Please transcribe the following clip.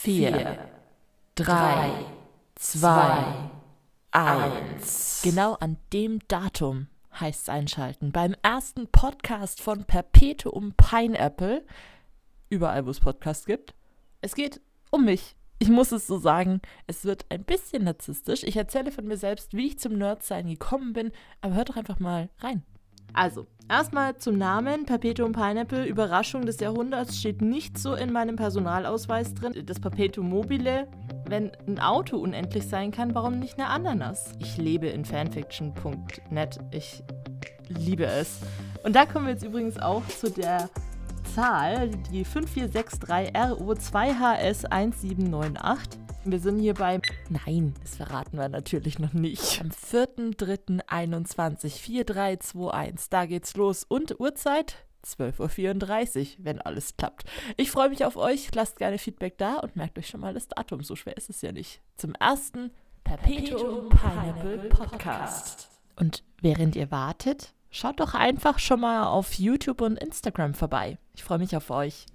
vier, drei, zwei, eins. Genau an dem Datum heißt es einschalten. Beim ersten Podcast von Perpetuum Pineapple. Überall, wo es Podcasts gibt. Es geht um mich. Ich muss es so sagen, es wird ein bisschen narzisstisch. Ich erzähle von mir selbst, wie ich zum Nerdsein gekommen bin, aber hört doch einfach mal rein. Also, erstmal zum Namen. Perpetuum Pineapple, Überraschung des Jahrhunderts, steht nicht so in meinem Personalausweis drin. Das Perpetuum mobile, wenn ein Auto unendlich sein kann, warum nicht eine Ananas? Ich lebe in fanfiction.net. Ich liebe es. Und da kommen wir jetzt übrigens auch zu der Zahl, die 5463RO2HS1798. Wir sind hier beim. Nein, das verraten wir natürlich noch nicht. Am 4.3.21, 4321. Da geht's los. Und Uhrzeit 12.34 Uhr, wenn alles klappt. Ich freue mich auf euch. Lasst gerne Feedback da und merkt euch schon mal das Datum. So schwer ist es ja nicht. Zum ersten Perpetuum Pineapple Podcast. Und während ihr wartet, schaut doch einfach schon mal auf YouTube und Instagram vorbei. Ich freue mich auf euch.